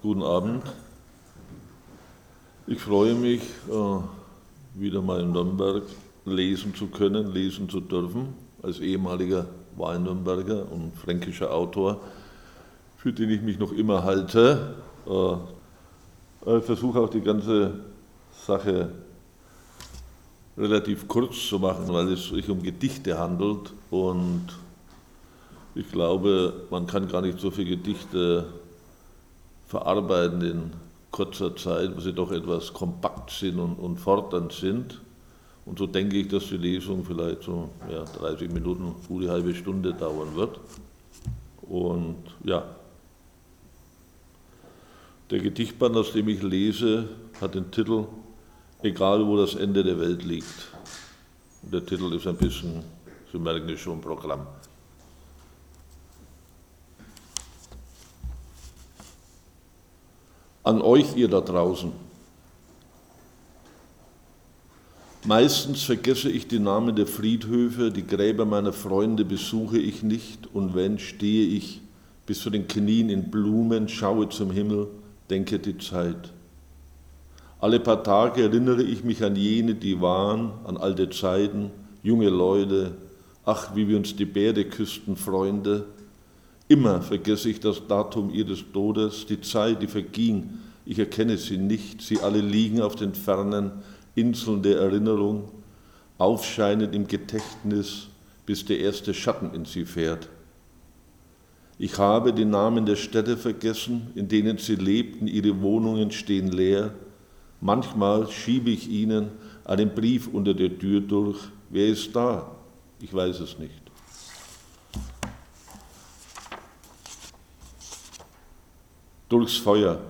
guten Abend. Ich freue mich, äh, wieder mal in Nürnberg lesen zu können, lesen zu dürfen, als ehemaliger Wahl-Nürnberger und fränkischer Autor, für den ich mich noch immer halte. Äh, ich versuche auch die ganze Sache relativ kurz zu machen, weil es sich um Gedichte handelt und ich glaube, man kann gar nicht so viele Gedichte verarbeiten in kurzer Zeit, weil sie doch etwas kompakt sind und, und fordernd sind. Und so denke ich, dass die Lesung vielleicht so ja, 30 Minuten, gute halbe Stunde dauern wird. Und ja, der Gedichtband, aus dem ich lese, hat den Titel Egal wo das Ende der Welt liegt. Und der Titel ist ein bisschen, Sie merken es schon, Programm. An euch, ihr da draußen. Meistens vergesse ich die Namen der Friedhöfe, die Gräber meiner Freunde besuche ich nicht und wenn, stehe ich bis zu den Knien in Blumen, schaue zum Himmel, denke die Zeit. Alle paar Tage erinnere ich mich an jene, die waren, an alte Zeiten, junge Leute, ach, wie wir uns die Bäre küssten, Freunde, Immer vergesse ich das Datum ihres Todes, die Zeit, die verging. Ich erkenne sie nicht. Sie alle liegen auf den fernen Inseln der Erinnerung, aufscheinend im Gedächtnis, bis der erste Schatten in sie fährt. Ich habe die Namen der Städte vergessen, in denen sie lebten, ihre Wohnungen stehen leer. Manchmal schiebe ich ihnen einen Brief unter der Tür durch. Wer ist da? Ich weiß es nicht. Durchs Feuer.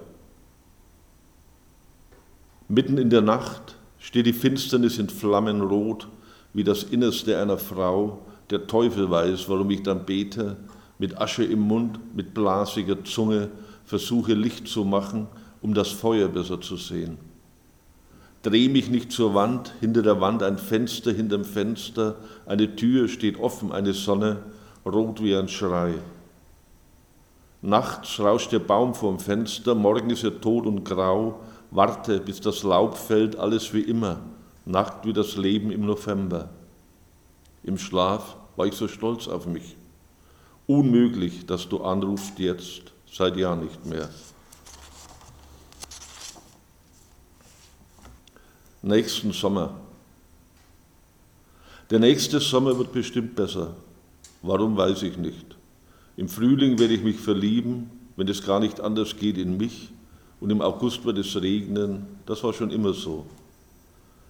Mitten in der Nacht steht die Finsternis in Flammen rot, wie das Innerste einer Frau. Der Teufel weiß, warum ich dann bete, mit Asche im Mund, mit blasiger Zunge, versuche Licht zu machen, um das Feuer besser zu sehen. Dreh mich nicht zur Wand, hinter der Wand ein Fenster, hinterm Fenster, eine Tür steht offen, eine Sonne, rot wie ein Schrei. Nachts rauscht der Baum vorm Fenster, morgen ist er tot und grau, warte, bis das Laub fällt, alles wie immer, Nacht wie das Leben im November. Im Schlaf war ich so stolz auf mich. Unmöglich, dass du anrufst jetzt, seit Jahr nicht mehr. Nächsten Sommer. Der nächste Sommer wird bestimmt besser. Warum weiß ich nicht. Im Frühling werde ich mich verlieben, wenn es gar nicht anders geht in mich. Und im August wird es regnen. Das war schon immer so.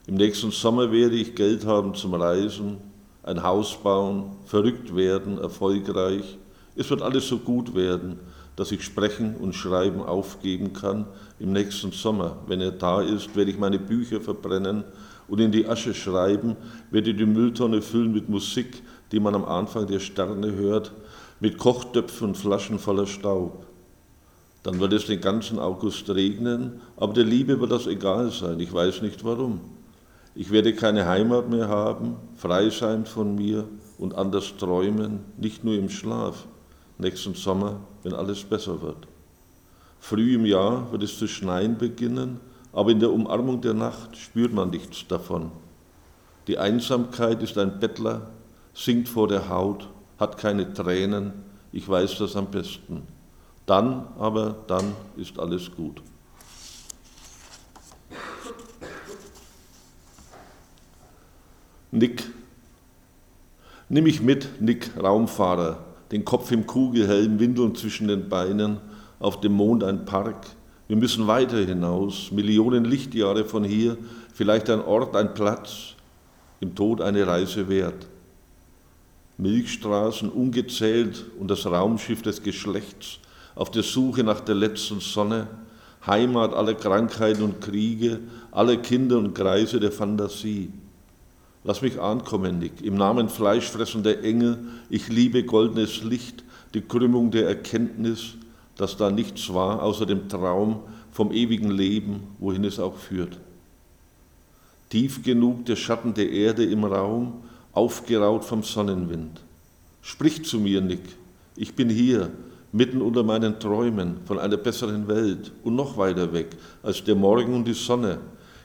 Im nächsten Sommer werde ich Geld haben zum Reisen, ein Haus bauen, verrückt werden, erfolgreich. Es wird alles so gut werden, dass ich sprechen und schreiben aufgeben kann. Im nächsten Sommer, wenn er da ist, werde ich meine Bücher verbrennen und in die Asche schreiben, werde die Mülltonne füllen mit Musik, die man am Anfang der Sterne hört mit Kochtöpfen und Flaschen voller Staub. Dann wird es den ganzen August regnen, aber der Liebe wird das egal sein. Ich weiß nicht warum. Ich werde keine Heimat mehr haben, frei sein von mir und anders träumen, nicht nur im Schlaf, nächsten Sommer, wenn alles besser wird. Früh im Jahr wird es zu schneien beginnen, aber in der Umarmung der Nacht spürt man nichts davon. Die Einsamkeit ist ein Bettler, sinkt vor der Haut hat keine Tränen, ich weiß das am besten. Dann aber, dann ist alles gut. Nick. Nimm mich mit, Nick, Raumfahrer, den Kopf im Kugelhelm, Windeln zwischen den Beinen, auf dem Mond ein Park. Wir müssen weiter hinaus, Millionen Lichtjahre von hier, vielleicht ein Ort, ein Platz, im Tod eine Reise wert. Milchstraßen ungezählt und das Raumschiff des Geschlechts auf der Suche nach der letzten Sonne, Heimat aller Krankheiten und Kriege, aller Kinder und Greise der Fantasie. Lass mich ankommen, Nick, im Namen fleischfressender Engel, ich liebe goldenes Licht, die Krümmung der Erkenntnis, dass da nichts war außer dem Traum vom ewigen Leben, wohin es auch führt. Tief genug der Schatten der Erde im Raum, aufgeraut vom Sonnenwind. Sprich zu mir, Nick, ich bin hier, mitten unter meinen Träumen von einer besseren Welt und noch weiter weg als der Morgen und die Sonne,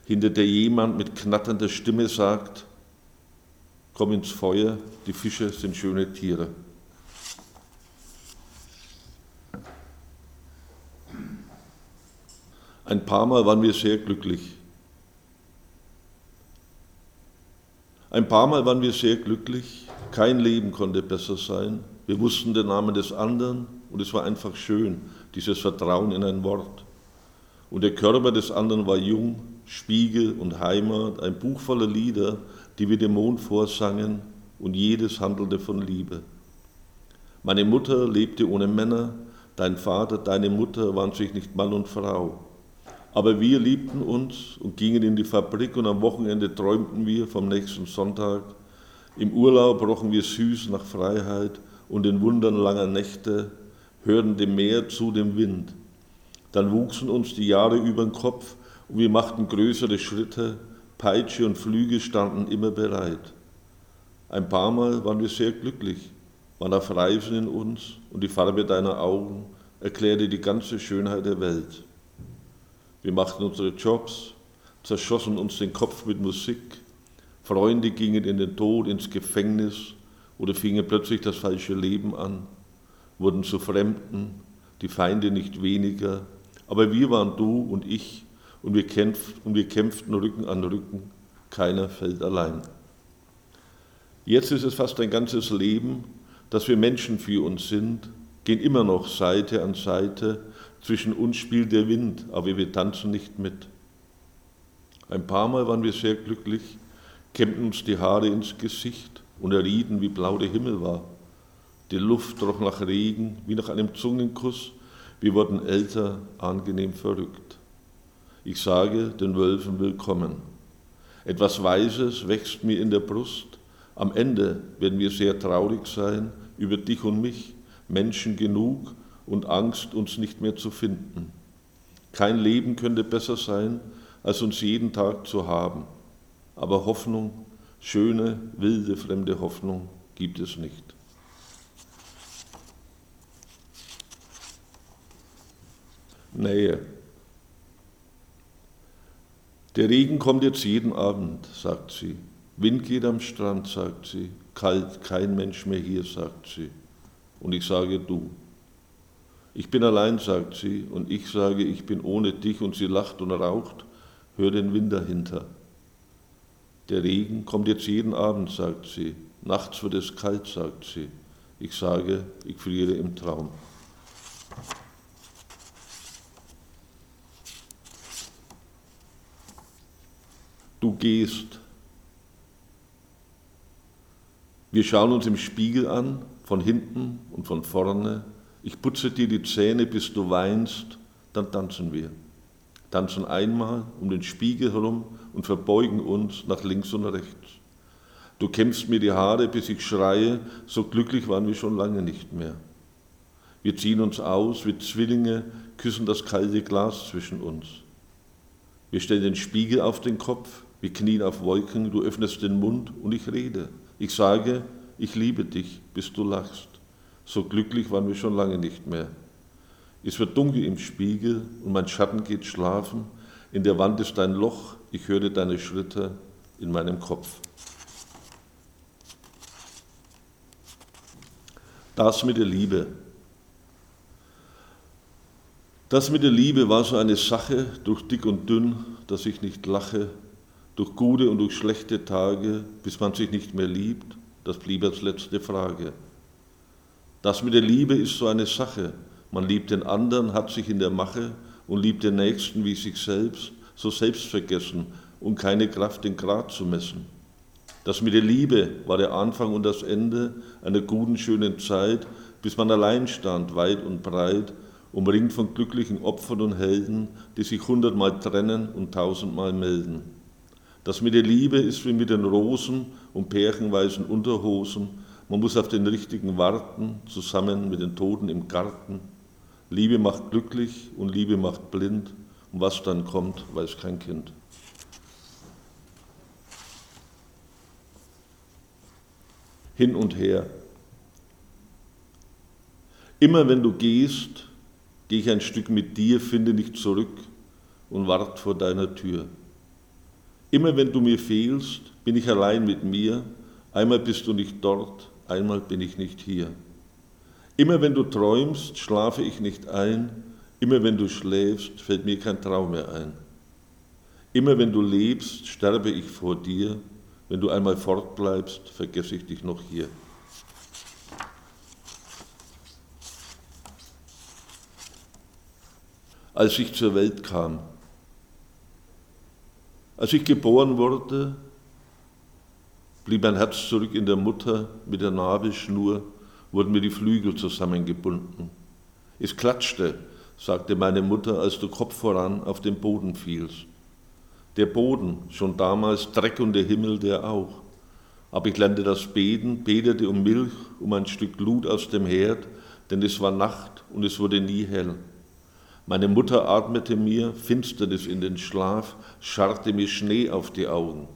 hinter der jemand mit knatternder Stimme sagt, komm ins Feuer, die Fische sind schöne Tiere. Ein paar Mal waren wir sehr glücklich. Ein paar Mal waren wir sehr glücklich. Kein Leben konnte besser sein. Wir wussten den Namen des anderen und es war einfach schön, dieses Vertrauen in ein Wort. Und der Körper des anderen war jung, Spiegel und Heimat, ein Buch voller Lieder, die wir dem Mond vorsangen und jedes handelte von Liebe. Meine Mutter lebte ohne Männer, dein Vater, deine Mutter waren sich nicht Mann und Frau. Aber wir liebten uns und gingen in die Fabrik und am Wochenende träumten wir vom nächsten Sonntag. Im Urlaub rochen wir süß nach Freiheit und den Wundern langer Nächte, hörten dem Meer zu, dem Wind. Dann wuchsen uns die Jahre über den Kopf und wir machten größere Schritte, Peitsche und Flüge standen immer bereit. Ein paar Mal waren wir sehr glücklich, waren auf Reisen in uns und die Farbe deiner Augen erklärte die ganze Schönheit der Welt. Wir machten unsere Jobs, zerschossen uns den Kopf mit Musik. Freunde gingen in den Tod, ins Gefängnis oder fingen plötzlich das falsche Leben an, wurden zu Fremden, die Feinde nicht weniger. Aber wir waren du und ich und wir, kämpft, und wir kämpften Rücken an Rücken. Keiner fällt allein. Jetzt ist es fast ein ganzes Leben, dass wir Menschen für uns sind, gehen immer noch Seite an Seite zwischen uns spielt der Wind, aber wir tanzen nicht mit. Ein paar Mal waren wir sehr glücklich, kämmten uns die Haare ins Gesicht und errieten, wie blau der Himmel war. Die Luft roch nach Regen, wie nach einem Zungenkuss. Wir wurden älter, angenehm verrückt. Ich sage den Wölfen willkommen. Etwas Weises wächst mir in der Brust. Am Ende werden wir sehr traurig sein über dich und mich, Menschen genug, und Angst, uns nicht mehr zu finden. Kein Leben könnte besser sein, als uns jeden Tag zu haben. Aber Hoffnung, schöne, wilde, fremde Hoffnung gibt es nicht. Nähe. Der Regen kommt jetzt jeden Abend, sagt sie. Wind geht am Strand, sagt sie. Kalt, kein Mensch mehr hier, sagt sie. Und ich sage du. Ich bin allein, sagt sie, und ich sage, ich bin ohne dich, und sie lacht und raucht, hör den Wind dahinter. Der Regen kommt jetzt jeden Abend, sagt sie, nachts wird es kalt, sagt sie. Ich sage, ich friere im Traum. Du gehst. Wir schauen uns im Spiegel an, von hinten und von vorne, ich putze dir die Zähne, bis du weinst, dann tanzen wir. Tanzen einmal um den Spiegel herum und verbeugen uns nach links und rechts. Du kämpfst mir die Haare, bis ich schreie, so glücklich waren wir schon lange nicht mehr. Wir ziehen uns aus wie Zwillinge, küssen das kalte Glas zwischen uns. Wir stellen den Spiegel auf den Kopf, wir knien auf Wolken, du öffnest den Mund und ich rede. Ich sage, ich liebe dich, bis du lachst. So glücklich waren wir schon lange nicht mehr. Es wird dunkel im Spiegel und mein Schatten geht schlafen. In der Wand ist ein Loch, ich höre deine Schritte in meinem Kopf. Das mit der Liebe. Das mit der Liebe war so eine Sache, durch dick und dünn, dass ich nicht lache, durch gute und durch schlechte Tage, bis man sich nicht mehr liebt, das blieb als letzte Frage. Das mit der Liebe ist so eine Sache. Man liebt den anderen, hat sich in der Mache und liebt den Nächsten wie sich selbst, so selbstvergessen und keine Kraft, den Grad zu messen. Das mit der Liebe war der Anfang und das Ende einer guten, schönen Zeit, bis man allein stand, weit und breit, umringt von glücklichen Opfern und Helden, die sich hundertmal trennen und tausendmal melden. Das mit der Liebe ist wie mit den Rosen und pärchenweisen Unterhosen, man muss auf den Richtigen warten, zusammen mit den Toten im Garten. Liebe macht glücklich und Liebe macht blind. Und was dann kommt, weiß kein Kind. Hin und her. Immer wenn du gehst, gehe ich ein Stück mit dir, finde dich zurück und wart vor deiner Tür. Immer wenn du mir fehlst, bin ich allein mit mir, einmal bist du nicht dort, einmal bin ich nicht hier. Immer wenn du träumst, schlafe ich nicht ein, immer wenn du schläfst, fällt mir kein Traum mehr ein. Immer wenn du lebst, sterbe ich vor dir, wenn du einmal fortbleibst, vergesse ich dich noch hier. Als ich zur Welt kam, als ich geboren wurde, blieb mein Herz zurück in der Mutter mit der Nabelschnur, wurden mir die Flügel zusammengebunden. Es klatschte, sagte meine Mutter, als du Kopf voran auf den Boden fielst. Der Boden, schon damals Dreck und der Himmel, der auch. Aber ich lernte das Beten, betete um Milch, um ein Stück Glut aus dem Herd, denn es war Nacht und es wurde nie hell. Meine Mutter atmete mir Finsternis in den Schlaf, scharrte mir Schnee auf die Augen.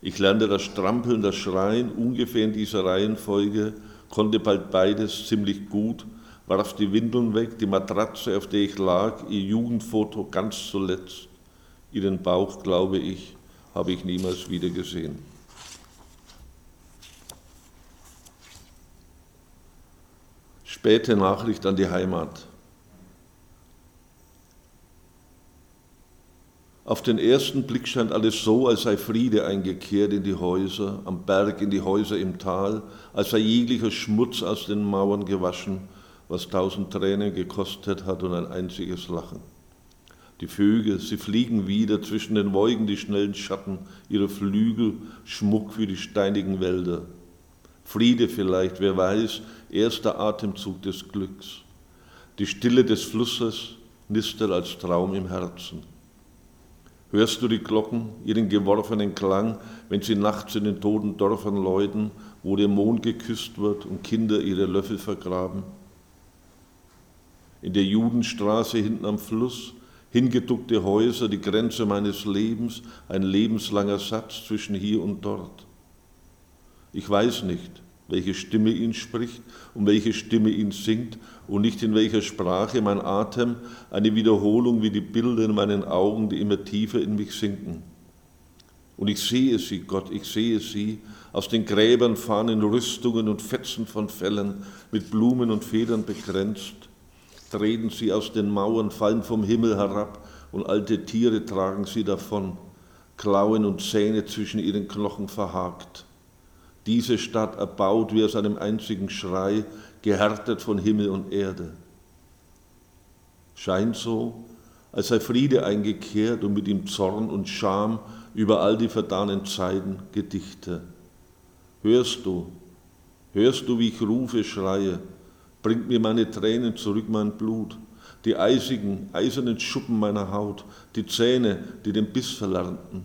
Ich lernte das Strampeln, das Schreien ungefähr in dieser Reihenfolge, konnte bald beides ziemlich gut, warf die Windeln weg, die Matratze, auf der ich lag, ihr Jugendfoto ganz zuletzt. Ihren Bauch, glaube ich, habe ich niemals wieder gesehen. Späte Nachricht an die Heimat. Auf den ersten Blick scheint alles so, als sei Friede eingekehrt in die Häuser, am Berg, in die Häuser im Tal, als sei jeglicher Schmutz aus den Mauern gewaschen, was tausend Tränen gekostet hat und ein einziges Lachen. Die Vögel, sie fliegen wieder zwischen den Wolken, die schnellen Schatten, ihre Flügel, Schmuck für die steinigen Wälder. Friede vielleicht, wer weiß, erster Atemzug des Glücks. Die Stille des Flusses nistert als Traum im Herzen. Hörst du die Glocken, ihren geworfenen Klang, wenn sie nachts in den toten Dörfern läuten, wo der Mond geküsst wird und Kinder ihre Löffel vergraben? In der Judenstraße hinten am Fluss, hingeduckte Häuser, die Grenze meines Lebens, ein lebenslanger Satz zwischen hier und dort. Ich weiß nicht, welche Stimme ihn spricht und welche Stimme ihn singt und nicht in welcher Sprache mein Atem, eine Wiederholung wie die Bilder in meinen Augen, die immer tiefer in mich sinken. Und ich sehe sie, Gott, ich sehe sie, aus den Gräbern fahren in Rüstungen und Fetzen von Fellen, mit Blumen und Federn begrenzt, treten sie aus den Mauern, fallen vom Himmel herab und alte Tiere tragen sie davon, Klauen und Zähne zwischen ihren Knochen verhakt. Diese Stadt erbaut wie aus einem einzigen Schrei, gehärtet von Himmel und Erde. Scheint so, als sei Friede eingekehrt und mit ihm Zorn und Scham über all die verdanen Zeiten Gedichte. Hörst du, hörst du, wie ich rufe, schreie, bringt mir meine Tränen zurück, mein Blut, die eisigen, eisernen Schuppen meiner Haut, die Zähne, die den Biss verlernten.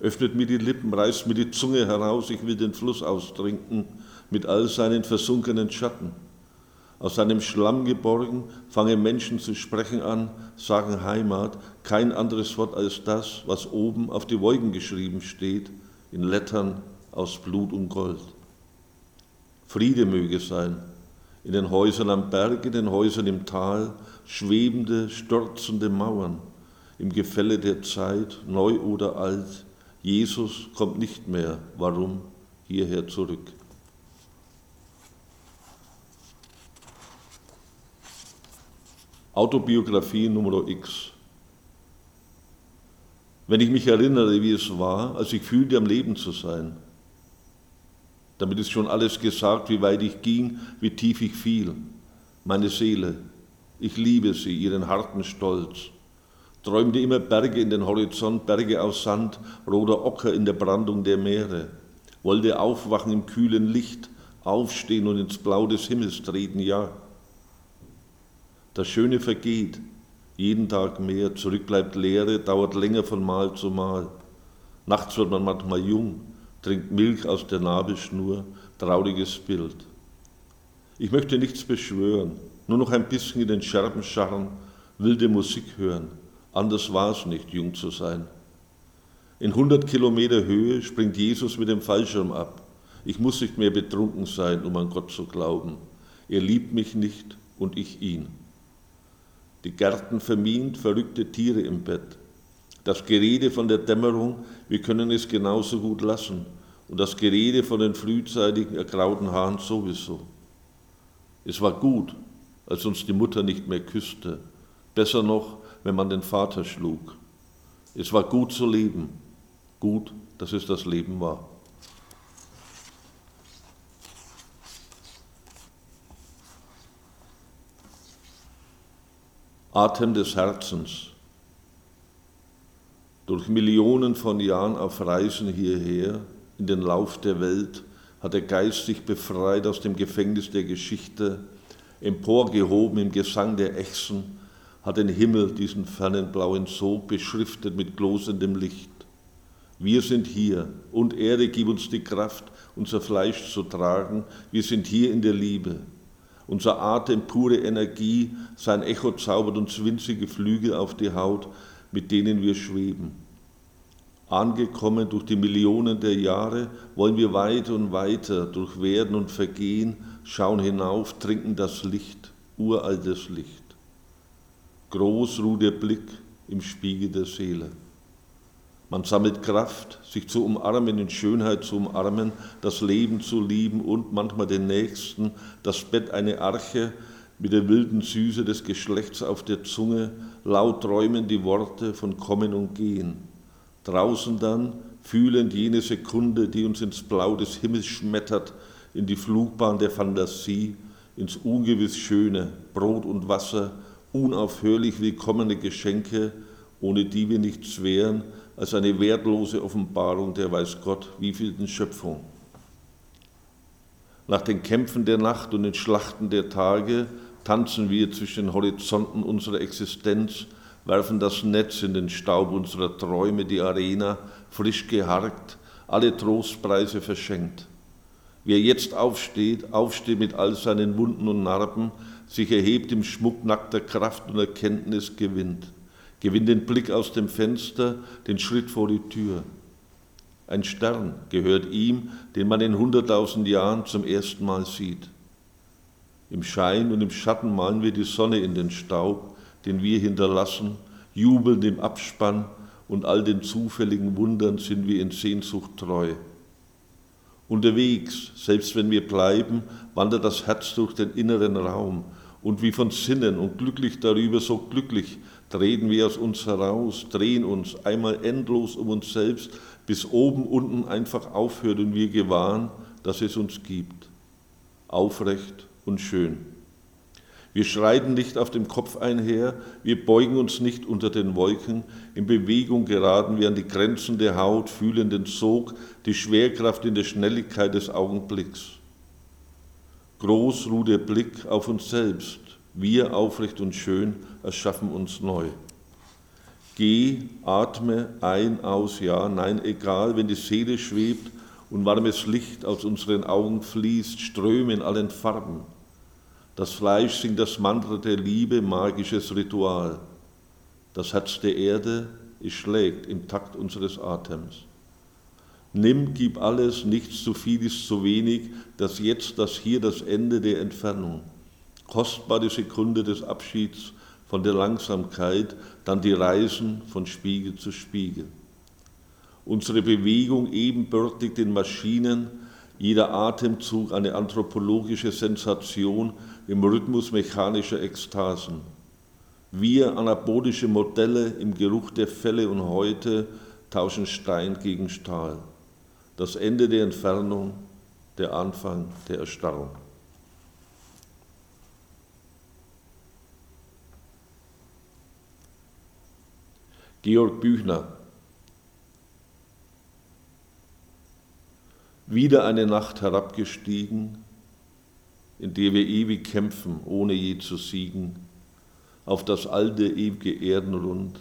Öffnet mir die Lippen, reißt mir die Zunge heraus, ich will den Fluss austrinken mit all seinen versunkenen Schatten. Aus seinem Schlamm geborgen fangen Menschen zu sprechen an, sagen Heimat, kein anderes Wort als das, was oben auf die Wolken geschrieben steht, in Lettern aus Blut und Gold. Friede möge sein, in den Häusern am Berg, in den Häusern im Tal, schwebende, stürzende Mauern, im Gefälle der Zeit, neu oder alt, Jesus kommt nicht mehr. Warum hierher zurück? Autobiografie Nummer X. Wenn ich mich erinnere, wie es war, als ich fühlte, am Leben zu sein, damit ist schon alles gesagt, wie weit ich ging, wie tief ich fiel. Meine Seele, ich liebe sie, ihren harten Stolz, träumte immer Berge in den Horizont, Berge aus Sand, roter Ocker in der Brandung der Meere, wollte aufwachen im kühlen Licht, aufstehen und ins Blau des Himmels treten, ja. Das Schöne vergeht, jeden Tag mehr, zurück bleibt Leere, dauert länger von Mal zu Mal. Nachts wird man manchmal jung, trinkt Milch aus der Nabelschnur, trauriges Bild. Ich möchte nichts beschwören, nur noch ein bisschen in den Scherben scharren, wilde Musik hören, Anders war es nicht, jung zu sein. In 100 Kilometer Höhe springt Jesus mit dem Fallschirm ab. Ich muss nicht mehr betrunken sein, um an Gott zu glauben. Er liebt mich nicht, und ich ihn. Die Gärten vermint, verrückte Tiere im Bett. Das Gerede von der Dämmerung, wir können es genauso gut lassen. Und das Gerede von den frühzeitigen ergrauten Haaren sowieso. Es war gut, als uns die Mutter nicht mehr küsste. Besser noch, wenn man den Vater schlug. Es war gut zu leben. Gut, dass es das Leben war. Atem des Herzens. Durch Millionen von Jahren auf Reisen hierher, in den Lauf der Welt, hat der Geist sich befreit aus dem Gefängnis der Geschichte, emporgehoben im Gesang der Echsen, hat den Himmel, diesen fernen blauen Sog, beschriftet mit glosendem Licht. Wir sind hier und Erde, gib uns die Kraft, unser Fleisch zu tragen. Wir sind hier in der Liebe. Unser Atem pure Energie, sein Echo zaubert uns winzige Flügel auf die Haut, mit denen wir schweben. Angekommen durch die Millionen der Jahre, wollen wir weiter und weiter durch Werden und Vergehen schauen hinauf, trinken das Licht, uraltes Licht. Groß ruht der Blick im Spiegel der Seele. Man sammelt Kraft, sich zu umarmen, in Schönheit zu umarmen, das Leben zu lieben und manchmal den Nächsten, das Bett eine Arche mit der wilden Süße des Geschlechts auf der Zunge, laut träumen die Worte von Kommen und Gehen. Draußen dann, fühlend jene Sekunde, die uns ins Blau des Himmels schmettert, in die Flugbahn der Fantasie, ins ungewiss Schöne, Brot und Wasser, unaufhörlich willkommene Geschenke, ohne die wir nichts wären, als eine wertlose Offenbarung der weiß Gott wievielten Schöpfung. Nach den Kämpfen der Nacht und den Schlachten der Tage tanzen wir zwischen den Horizonten unserer Existenz, werfen das Netz in den Staub unserer Träume, die Arena, frisch geharkt, alle Trostpreise verschenkt. Wer jetzt aufsteht, aufsteht mit all seinen Wunden und Narben, sich erhebt im Schmuck nackter Kraft und Erkenntnis gewinnt gewinnt den Blick aus dem Fenster, den Schritt vor die Tür. Ein Stern gehört ihm, den man in hunderttausend Jahren zum ersten Mal sieht. Im Schein und im Schatten malen wir die Sonne in den Staub, den wir hinterlassen, jubelnd im Abspann und all den zufälligen Wundern sind wir in Sehnsucht treu. Unterwegs, selbst wenn wir bleiben, wandert das Herz durch den inneren Raum und wie von Sinnen und glücklich darüber, so glücklich, treten wir aus uns heraus, drehen uns einmal endlos um uns selbst, bis oben unten einfach aufhört und wir gewahren, dass es uns gibt. Aufrecht und schön. Wir schreiten nicht auf dem Kopf einher, wir beugen uns nicht unter den Wolken, in Bewegung geraten wir an die Grenzen der Haut, fühlen den Sog, die Schwerkraft in der Schnelligkeit des Augenblicks. Groß ruht der Blick auf uns selbst, wir aufrecht und schön erschaffen uns neu. Geh, atme ein, aus, ja, nein, egal, wenn die Seele schwebt und warmes Licht aus unseren Augen fließt, Ströme in allen Farben. Das Fleisch singt das Mantra der Liebe, magisches Ritual. Das Herz der Erde, es schlägt im Takt unseres Atems. Nimm, gib alles, nichts zu viel ist zu wenig, das Jetzt, das Hier, das Ende der Entfernung kostbare Sekunde des Abschieds von der Langsamkeit, dann die Reisen von Spiegel zu Spiegel. Unsere Bewegung ebenbürtig den Maschinen, jeder Atemzug eine anthropologische Sensation im Rhythmus mechanischer Ekstasen. Wir, anabolische Modelle im Geruch der Felle und Häute, tauschen Stein gegen Stahl. Das Ende der Entfernung, der Anfang der Erstarrung. Georg Büchner. Wieder eine Nacht herabgestiegen, in der wir ewig kämpfen, ohne je zu siegen, auf das alte, ewige Erdenrund.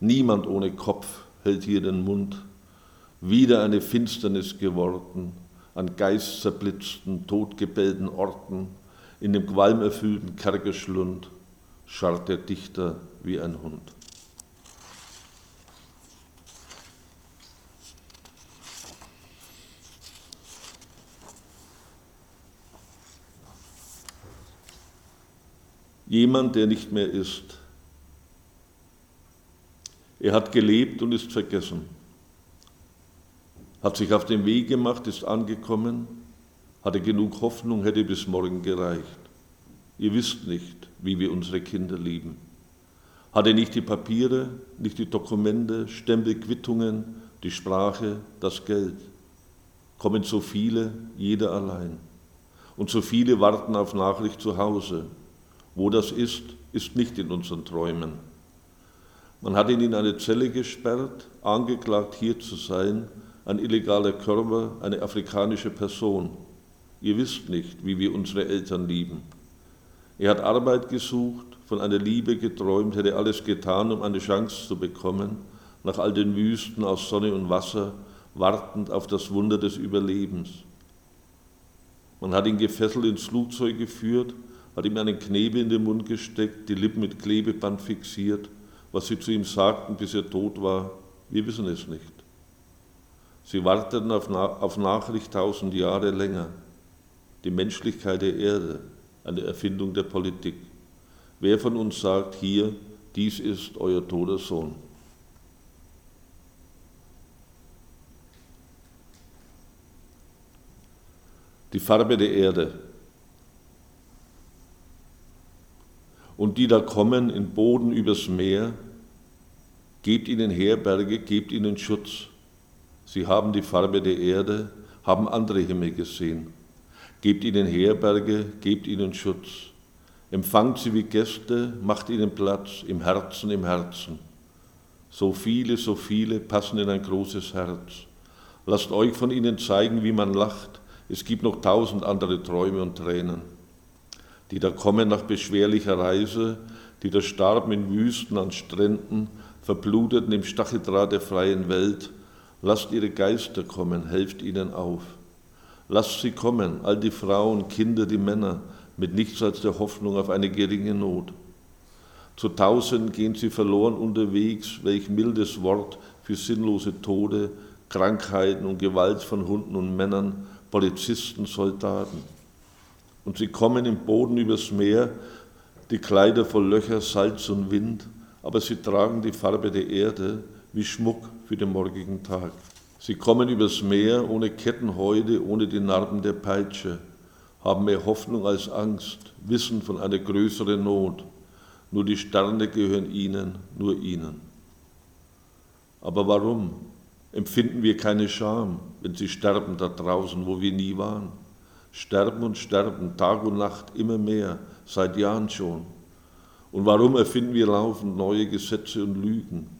Niemand ohne Kopf hält hier den Mund. Wieder eine Finsternis geworden, an geistzerblitzten, totgebellten Orten, in dem qualmerfüllten Kerkerschlund scharrt der Dichter wie ein Hund. Jemand, der nicht mehr ist. Er hat gelebt und ist vergessen. Hat sich auf den Weg gemacht, ist angekommen, hatte genug Hoffnung, hätte bis morgen gereicht. Ihr wisst nicht, wie wir unsere Kinder lieben. Hatte nicht die Papiere, nicht die Dokumente, Stempel, Quittungen, die Sprache, das Geld. Kommen so viele, jeder allein. Und so viele warten auf Nachricht zu Hause. Wo das ist, ist nicht in unseren Träumen. Man hat ihn in eine Zelle gesperrt, angeklagt hier zu sein, ein illegaler Körper, eine afrikanische Person. Ihr wisst nicht, wie wir unsere Eltern lieben. Er hat Arbeit gesucht, von einer Liebe geträumt, hätte alles getan, um eine Chance zu bekommen, nach all den Wüsten aus Sonne und Wasser, wartend auf das Wunder des Überlebens. Man hat ihn gefesselt ins Flugzeug geführt, hat ihm einen Knebel in den Mund gesteckt, die Lippen mit Klebeband fixiert was sie zu ihm sagten, bis er tot war, wir wissen es nicht. Sie warteten auf, auf Nachricht tausend Jahre länger. Die Menschlichkeit der Erde, eine Erfindung der Politik. Wer von uns sagt hier, dies ist euer toter Sohn? Die Farbe der Erde. Und die da kommen in Boden übers Meer, Gebt ihnen Herberge, gebt ihnen Schutz. Sie haben die Farbe der Erde, haben andere Himmel gesehen. Gebt ihnen Herberge, gebt ihnen Schutz. Empfangt sie wie Gäste, macht ihnen Platz im Herzen, im Herzen. So viele, so viele passen in ein großes Herz. Lasst euch von ihnen zeigen, wie man lacht. Es gibt noch tausend andere Träume und Tränen, die da kommen nach beschwerlicher Reise, die da starben in Wüsten an Stränden, Verbluteten im Stacheldraht der freien Welt, lasst ihre Geister kommen, helft ihnen auf. Lasst sie kommen, all die Frauen, Kinder, die Männer, mit nichts als der Hoffnung auf eine geringe Not. Zu Tausenden gehen sie verloren unterwegs, welch mildes Wort für sinnlose Tode, Krankheiten und Gewalt von Hunden und Männern, Polizisten, Soldaten. Und sie kommen im Boden übers Meer, die Kleider voll Löcher, Salz und Wind, aber sie tragen die Farbe der Erde wie Schmuck für den morgigen Tag. Sie kommen übers Meer ohne Kettenhäute, ohne die Narben der Peitsche, haben mehr Hoffnung als Angst, wissen von einer größeren Not. Nur die Sterne gehören ihnen, nur ihnen. Aber warum empfinden wir keine Scham, wenn sie sterben da draußen, wo wir nie waren? Sterben und sterben, Tag und Nacht immer mehr, seit Jahren schon. Und warum erfinden wir laufend neue Gesetze und Lügen?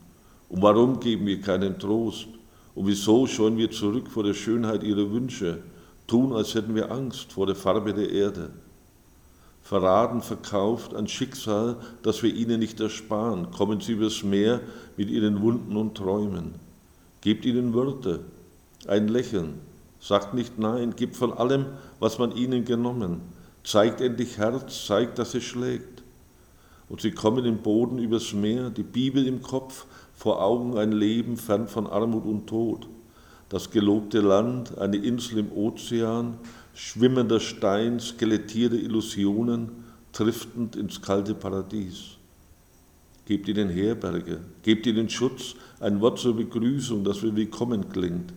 Und warum geben wir keinen Trost? Und wieso scheuen wir zurück vor der Schönheit ihrer Wünsche, tun, als hätten wir Angst vor der Farbe der Erde? Verraten, verkauft, ein Schicksal, das wir ihnen nicht ersparen, kommen sie übers Meer mit ihren Wunden und Träumen. Gebt ihnen Worte, ein Lächeln, sagt nicht Nein, gibt von allem, was man ihnen genommen, zeigt endlich Herz, zeigt, dass es schlägt. Und sie kommen im Boden übers Meer, die Bibel im Kopf, vor Augen ein Leben fern von Armut und Tod. Das gelobte Land, eine Insel im Ozean, schwimmender Stein, skelettierte Illusionen, driftend ins kalte Paradies. Gebt ihnen Herberge, gebt ihnen Schutz, ein Wort zur Begrüßung, das wie willkommen klingt.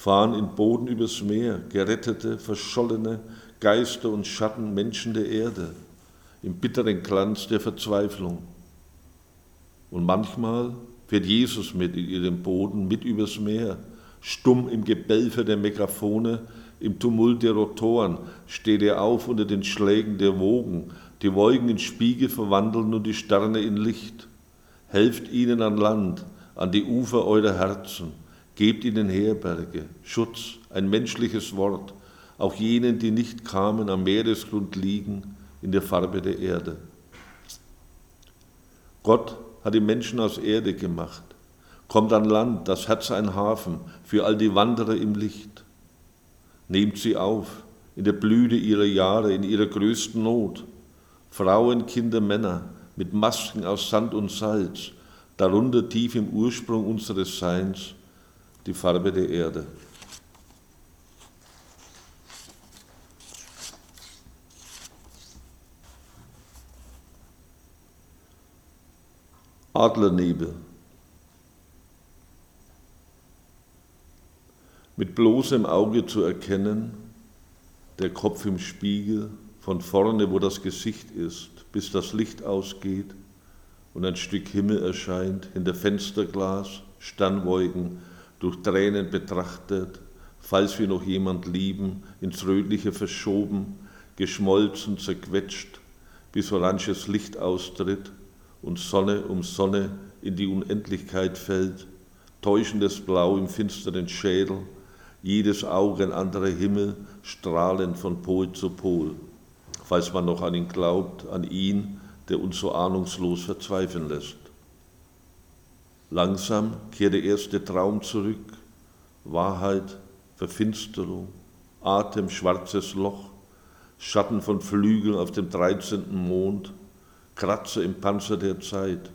Fahren in Boden übers Meer, gerettete, verschollene Geister und Schatten, Menschen der Erde im bitteren Glanz der Verzweiflung. Und manchmal fährt Jesus mit in ihrem Boden, mit übers Meer, stumm im Gebelfe der Megafone, im Tumult der Rotoren steht er auf unter den Schlägen der Wogen, die Wolken in Spiegel verwandeln und die Sterne in Licht. Helft ihnen an Land, an die Ufer eurer Herzen, gebt ihnen Herberge, Schutz, ein menschliches Wort, auch jenen, die nicht kamen, am Meeresgrund liegen, in der Farbe der Erde. Gott hat die Menschen aus Erde gemacht, kommt an Land, das Herz ein Hafen für all die Wanderer im Licht. Nehmt sie auf in der Blüte ihrer Jahre, in ihrer größten Not. Frauen, Kinder, Männer mit Masken aus Sand und Salz, darunter tief im Ursprung unseres Seins die Farbe der Erde. Adlernebel. Mit bloßem Auge zu erkennen, der Kopf im Spiegel, von vorne, wo das Gesicht ist, bis das Licht ausgeht und ein Stück Himmel erscheint, hinter Fensterglas, Sternwolken, durch Tränen betrachtet, falls wir noch jemand lieben, ins Rötliche verschoben, geschmolzen, zerquetscht, bis oranges Licht austritt und Sonne um Sonne in die Unendlichkeit fällt, täuschendes Blau im finsteren Schädel, jedes Auge ein anderer Himmel, strahlend von Pol zu Pol, falls man noch an ihn glaubt, an ihn, der uns so ahnungslos verzweifeln lässt. Langsam kehrt der erste Traum zurück, Wahrheit, Verfinsterung, Atem, schwarzes Loch, Schatten von Flügeln auf dem 13. Mond, Kratzer im Panzer der Zeit.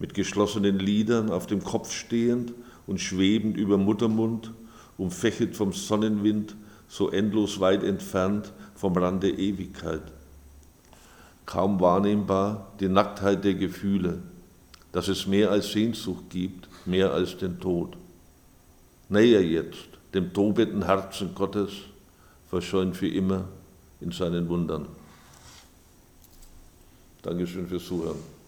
Mit geschlossenen Lidern auf dem Kopf stehend und schwebend über Muttermund, umfächelt vom Sonnenwind, so endlos weit entfernt vom Rand der Ewigkeit. Kaum wahrnehmbar die Nacktheit der Gefühle, dass es mehr als Sehnsucht gibt, mehr als den Tod. Näher jetzt, dem tobenden Herzen Gottes, verschollen für immer in seinen Wundern. Dankeschön fürs Zuhören.